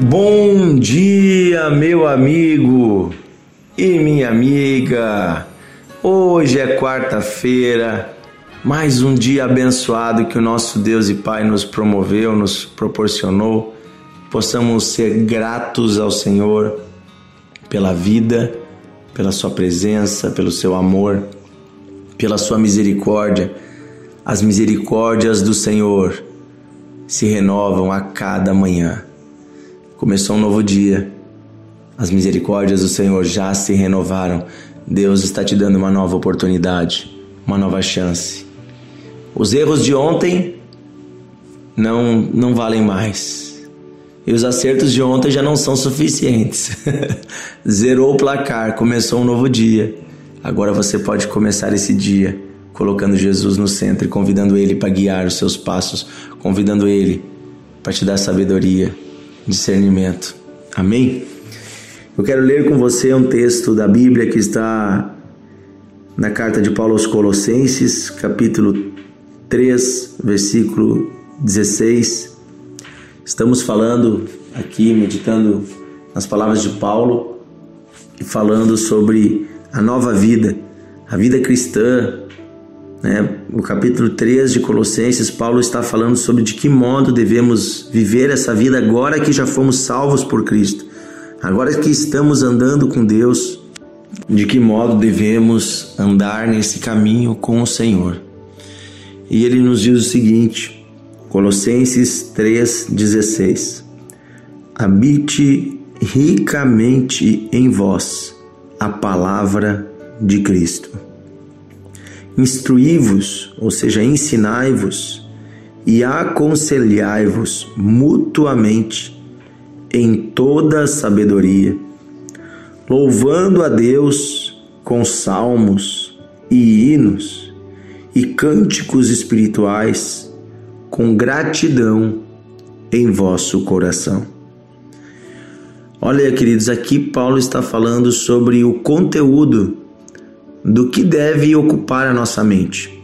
Bom dia, meu amigo e minha amiga. Hoje é quarta-feira, mais um dia abençoado que o nosso Deus e Pai nos promoveu, nos proporcionou. Possamos ser gratos ao Senhor pela vida, pela Sua presença, pelo Seu amor, pela Sua misericórdia. As misericórdias do Senhor se renovam a cada manhã. Começou um novo dia. As misericórdias do Senhor já se renovaram. Deus está te dando uma nova oportunidade, uma nova chance. Os erros de ontem não não valem mais. E os acertos de ontem já não são suficientes. Zerou o placar, começou um novo dia. Agora você pode começar esse dia colocando Jesus no centro e convidando ele para guiar os seus passos, convidando ele para te dar sabedoria, discernimento. Amém? Eu quero ler com você um texto da Bíblia que está na carta de Paulo aos Colossenses, capítulo 3, versículo 16. Estamos falando aqui, meditando nas palavras de Paulo e falando sobre a nova vida, a vida cristã? No capítulo 3 de Colossenses, Paulo está falando sobre de que modo devemos viver essa vida agora que já fomos salvos por Cristo, agora que estamos andando com Deus, de que modo devemos andar nesse caminho com o Senhor. E ele nos diz o seguinte, Colossenses 3,16: Habite ricamente em vós a palavra de Cristo Instruí-vos, ou seja, ensinai-vos e aconselhai-vos mutuamente em toda sabedoria, louvando a Deus com salmos e hinos e cânticos espirituais com gratidão em vosso coração. Olha, queridos, aqui Paulo está falando sobre o conteúdo do que deve ocupar a nossa mente.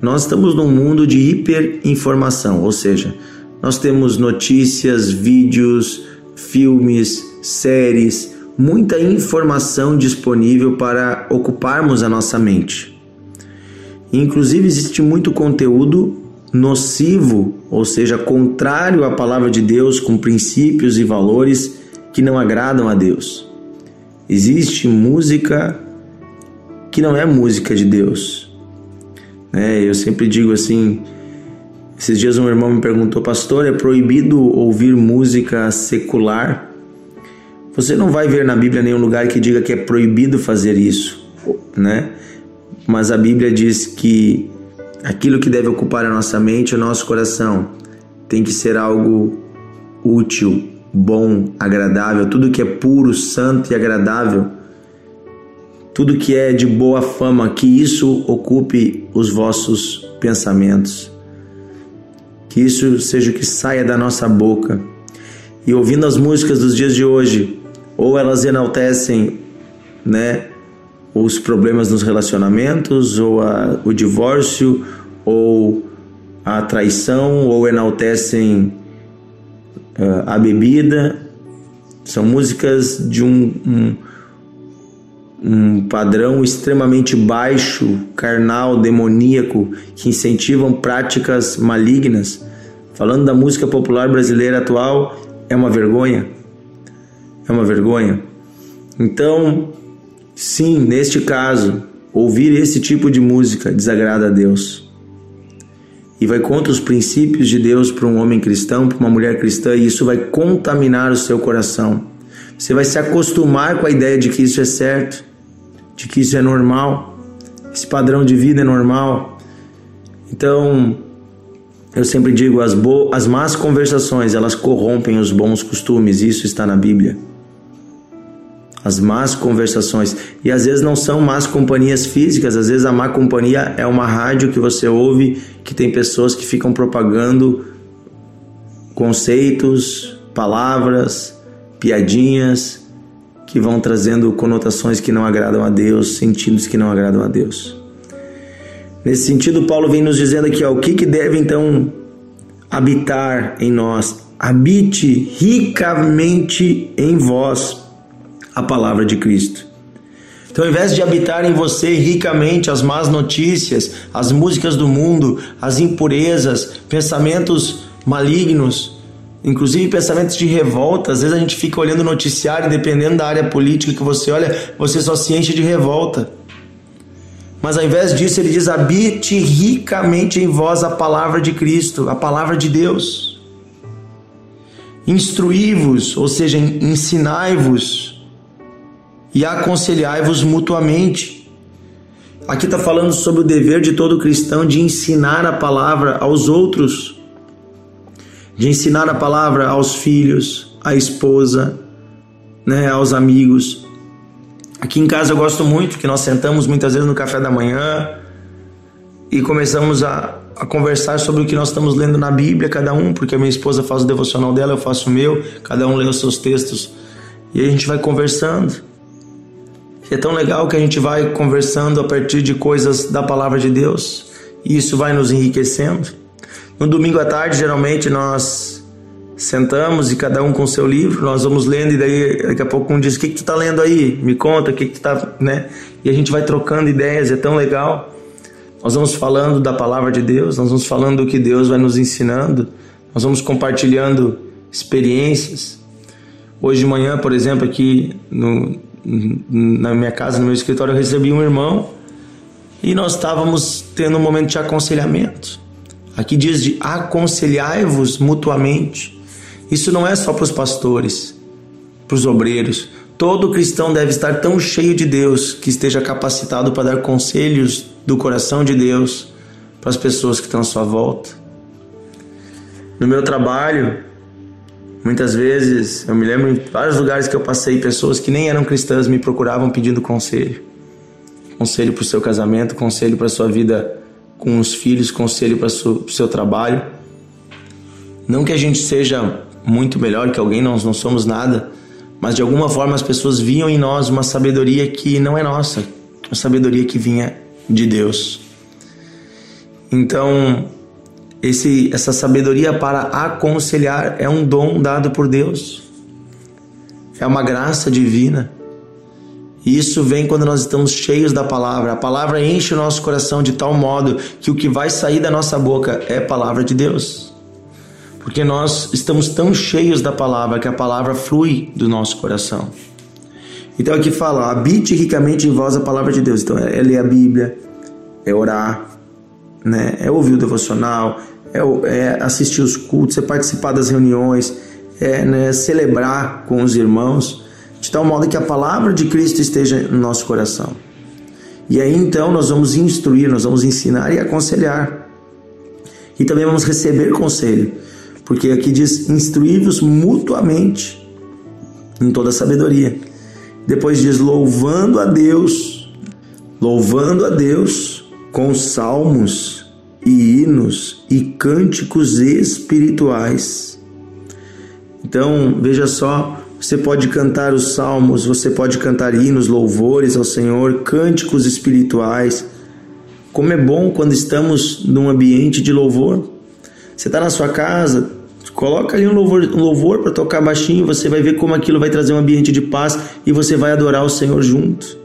Nós estamos num mundo de hiperinformação, ou seja, nós temos notícias, vídeos, filmes, séries, muita informação disponível para ocuparmos a nossa mente. Inclusive, existe muito conteúdo nocivo, ou seja, contrário à palavra de Deus, com princípios e valores que não agradam a Deus. Existe música que não é música de Deus. É, eu sempre digo assim, esses dias um irmão me perguntou, pastor, é proibido ouvir música secular? Você não vai ver na Bíblia nenhum lugar que diga que é proibido fazer isso, né? Mas a Bíblia diz que aquilo que deve ocupar a nossa mente, o nosso coração, tem que ser algo útil, bom, agradável, tudo que é puro, santo e agradável tudo que é de boa fama, que isso ocupe os vossos pensamentos. Que isso seja o que saia da nossa boca. E ouvindo as músicas dos dias de hoje, ou elas enaltecem, né, os problemas nos relacionamentos, ou a, o divórcio, ou a traição, ou enaltecem uh, a bebida. São músicas de um, um um padrão extremamente baixo, carnal, demoníaco, que incentivam práticas malignas. Falando da música popular brasileira atual, é uma vergonha. É uma vergonha. Então, sim, neste caso, ouvir esse tipo de música desagrada a Deus. E vai contra os princípios de Deus para um homem cristão, para uma mulher cristã, e isso vai contaminar o seu coração. Você vai se acostumar com a ideia de que isso é certo de que isso é normal, esse padrão de vida é normal. Então, eu sempre digo, as, bo as más conversações, elas corrompem os bons costumes, isso está na Bíblia. As más conversações. E às vezes não são más companhias físicas, às vezes a má companhia é uma rádio que você ouve que tem pessoas que ficam propagando conceitos, palavras, piadinhas, que vão trazendo conotações que não agradam a Deus, sentidos que não agradam a Deus. Nesse sentido, Paulo vem nos dizendo aqui ó, o que, que deve então habitar em nós. Habite ricamente em vós a palavra de Cristo. Então, ao invés de habitar em você ricamente as más notícias, as músicas do mundo, as impurezas, pensamentos malignos, inclusive pensamentos de revolta, às vezes a gente fica olhando o noticiário, dependendo da área política que você olha, você só se enche de revolta. Mas ao invés disso, ele diz: habite ricamente em vós a palavra de Cristo, a palavra de Deus. Instruí-vos, ou seja, ensinai-vos e aconselhai-vos mutuamente. Aqui está falando sobre o dever de todo cristão de ensinar a palavra aos outros, de ensinar a palavra aos filhos, à esposa, né, aos amigos. Aqui em casa eu gosto muito que nós sentamos muitas vezes no café da manhã e começamos a, a conversar sobre o que nós estamos lendo na Bíblia, cada um, porque a minha esposa faz o devocional dela, eu faço o meu, cada um lê os seus textos e a gente vai conversando. E é tão legal que a gente vai conversando a partir de coisas da palavra de Deus e isso vai nos enriquecendo. No domingo à tarde, geralmente nós sentamos e cada um com seu livro, nós vamos lendo e daí daqui a pouco um diz: "O que que tu está lendo aí? Me conta, o que que tu tá, né?" E a gente vai trocando ideias, é tão legal. Nós vamos falando da palavra de Deus, nós vamos falando do que Deus vai nos ensinando, nós vamos compartilhando experiências. Hoje de manhã, por exemplo, aqui no, na minha casa, no meu escritório, eu recebi um irmão e nós estávamos tendo um momento de aconselhamento. Aqui diz de aconselhai-vos mutuamente. Isso não é só para os pastores, para os obreiros. Todo cristão deve estar tão cheio de Deus que esteja capacitado para dar conselhos do coração de Deus para as pessoas que estão à sua volta. No meu trabalho, muitas vezes, eu me lembro em vários lugares que eu passei, pessoas que nem eram cristãs me procuravam pedindo conselho. Conselho para o seu casamento, conselho para a sua vida com os filhos, conselho para o seu trabalho. Não que a gente seja muito melhor que alguém, nós não somos nada, mas de alguma forma as pessoas viam em nós uma sabedoria que não é nossa, uma sabedoria que vinha de Deus. Então, esse, essa sabedoria para aconselhar é um dom dado por Deus, é uma graça divina. E isso vem quando nós estamos cheios da palavra. A palavra enche o nosso coração de tal modo que o que vai sair da nossa boca é palavra de Deus porque nós estamos tão cheios da palavra que a palavra flui do nosso coração. Então aqui fala, habite ricamente em vós a palavra de Deus. Então é ler a Bíblia, é orar, né? é ouvir o devocional, é, é assistir os cultos, é participar das reuniões, é né, celebrar com os irmãos, de tal modo que a palavra de Cristo esteja no nosso coração. E aí então nós vamos instruir, nós vamos ensinar e aconselhar. E também vamos receber conselho porque aqui diz: instruí-vos mutuamente em toda sabedoria. Depois diz: louvando a Deus, louvando a Deus com salmos e hinos e cânticos espirituais. Então, veja só, você pode cantar os salmos, você pode cantar hinos, louvores ao Senhor, cânticos espirituais. Como é bom quando estamos num ambiente de louvor. Você está na sua casa, coloca ali um louvor, um louvor para tocar baixinho, você vai ver como aquilo vai trazer um ambiente de paz e você vai adorar o Senhor junto.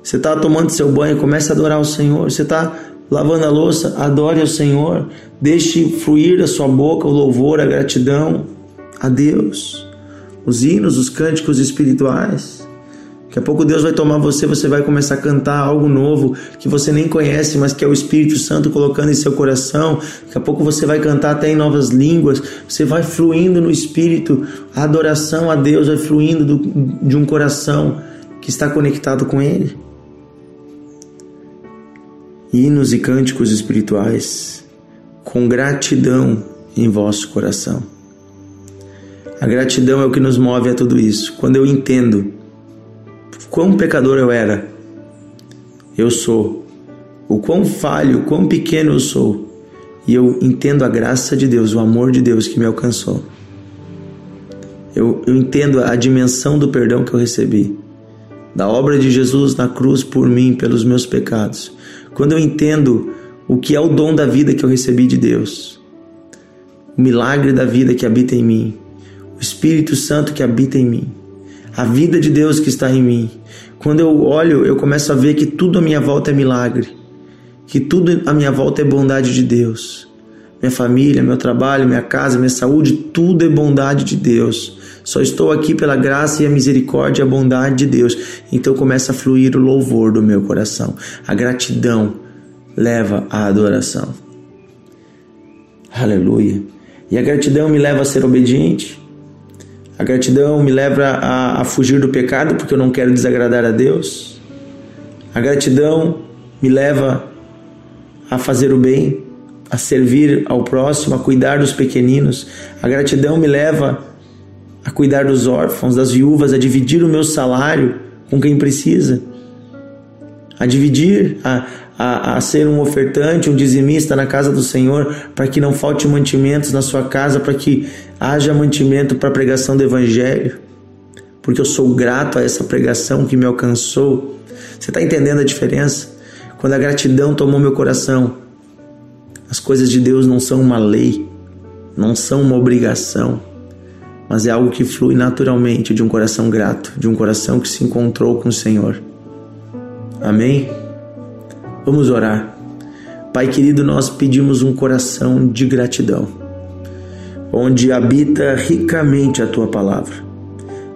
Você está tomando seu banho, comece a adorar o Senhor. Você está lavando a louça, adore ao Senhor. Deixe fluir da sua boca o louvor, a gratidão a Deus. Os hinos, os cânticos espirituais. Daqui a pouco Deus vai tomar você, você vai começar a cantar algo novo que você nem conhece, mas que é o Espírito Santo colocando em seu coração. Daqui a pouco você vai cantar até em novas línguas. Você vai fluindo no Espírito, a adoração a Deus vai fluindo do, de um coração que está conectado com Ele. Hinos e cânticos espirituais com gratidão em vosso coração. A gratidão é o que nos move a tudo isso. Quando eu entendo quão pecador eu era, eu sou, o quão falho, o quão pequeno eu sou, e eu entendo a graça de Deus, o amor de Deus que me alcançou. Eu, eu entendo a dimensão do perdão que eu recebi, da obra de Jesus na cruz por mim, pelos meus pecados. Quando eu entendo o que é o dom da vida que eu recebi de Deus, o milagre da vida que habita em mim, Espírito Santo que habita em mim, a vida de Deus que está em mim. Quando eu olho, eu começo a ver que tudo à minha volta é milagre, que tudo à minha volta é bondade de Deus. Minha família, meu trabalho, minha casa, minha saúde, tudo é bondade de Deus. Só estou aqui pela graça e a misericórdia e a bondade de Deus. Então começa a fluir o louvor do meu coração. A gratidão leva à adoração. Aleluia. E a gratidão me leva a ser obediente. A gratidão me leva a, a fugir do pecado porque eu não quero desagradar a Deus. A gratidão me leva a fazer o bem, a servir ao próximo, a cuidar dos pequeninos. A gratidão me leva a cuidar dos órfãos, das viúvas, a dividir o meu salário com quem precisa, a dividir, a, a, a ser um ofertante, um dizimista na casa do Senhor, para que não falte mantimentos na sua casa, para que haja mantimento para a pregação do Evangelho, porque eu sou grato a essa pregação que me alcançou. Você está entendendo a diferença? Quando a gratidão tomou meu coração, as coisas de Deus não são uma lei, não são uma obrigação, mas é algo que flui naturalmente de um coração grato, de um coração que se encontrou com o Senhor. Amém? Vamos orar. Pai querido, nós pedimos um coração de gratidão, onde habita ricamente a tua palavra.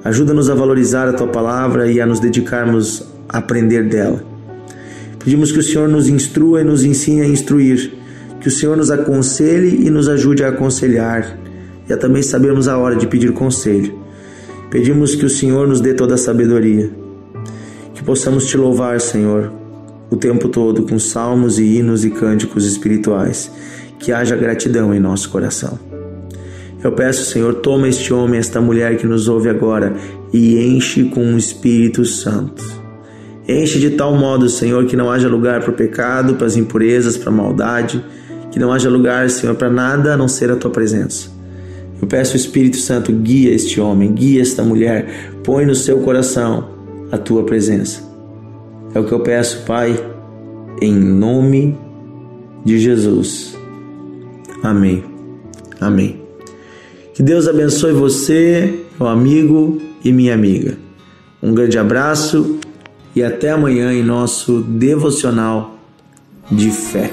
Ajuda-nos a valorizar a tua palavra e a nos dedicarmos a aprender dela. Pedimos que o Senhor nos instrua e nos ensine a instruir, que o Senhor nos aconselhe e nos ajude a aconselhar, e a também sabermos a hora de pedir conselho. Pedimos que o Senhor nos dê toda a sabedoria, possamos te louvar, Senhor, o tempo todo com salmos e hinos e cânticos espirituais, que haja gratidão em nosso coração. Eu peço, Senhor, toma este homem, esta mulher que nos ouve agora e enche com o Espírito Santo. Enche de tal modo, Senhor, que não haja lugar para o pecado, para as impurezas, para a maldade, que não haja lugar, Senhor, para nada a não ser a tua presença. Eu peço, Espírito Santo, guia este homem, guia esta mulher, põe no seu coração a tua presença. É o que eu peço, Pai, em nome de Jesus. Amém. Amém. Que Deus abençoe você, meu amigo e minha amiga. Um grande abraço e até amanhã em nosso devocional de fé.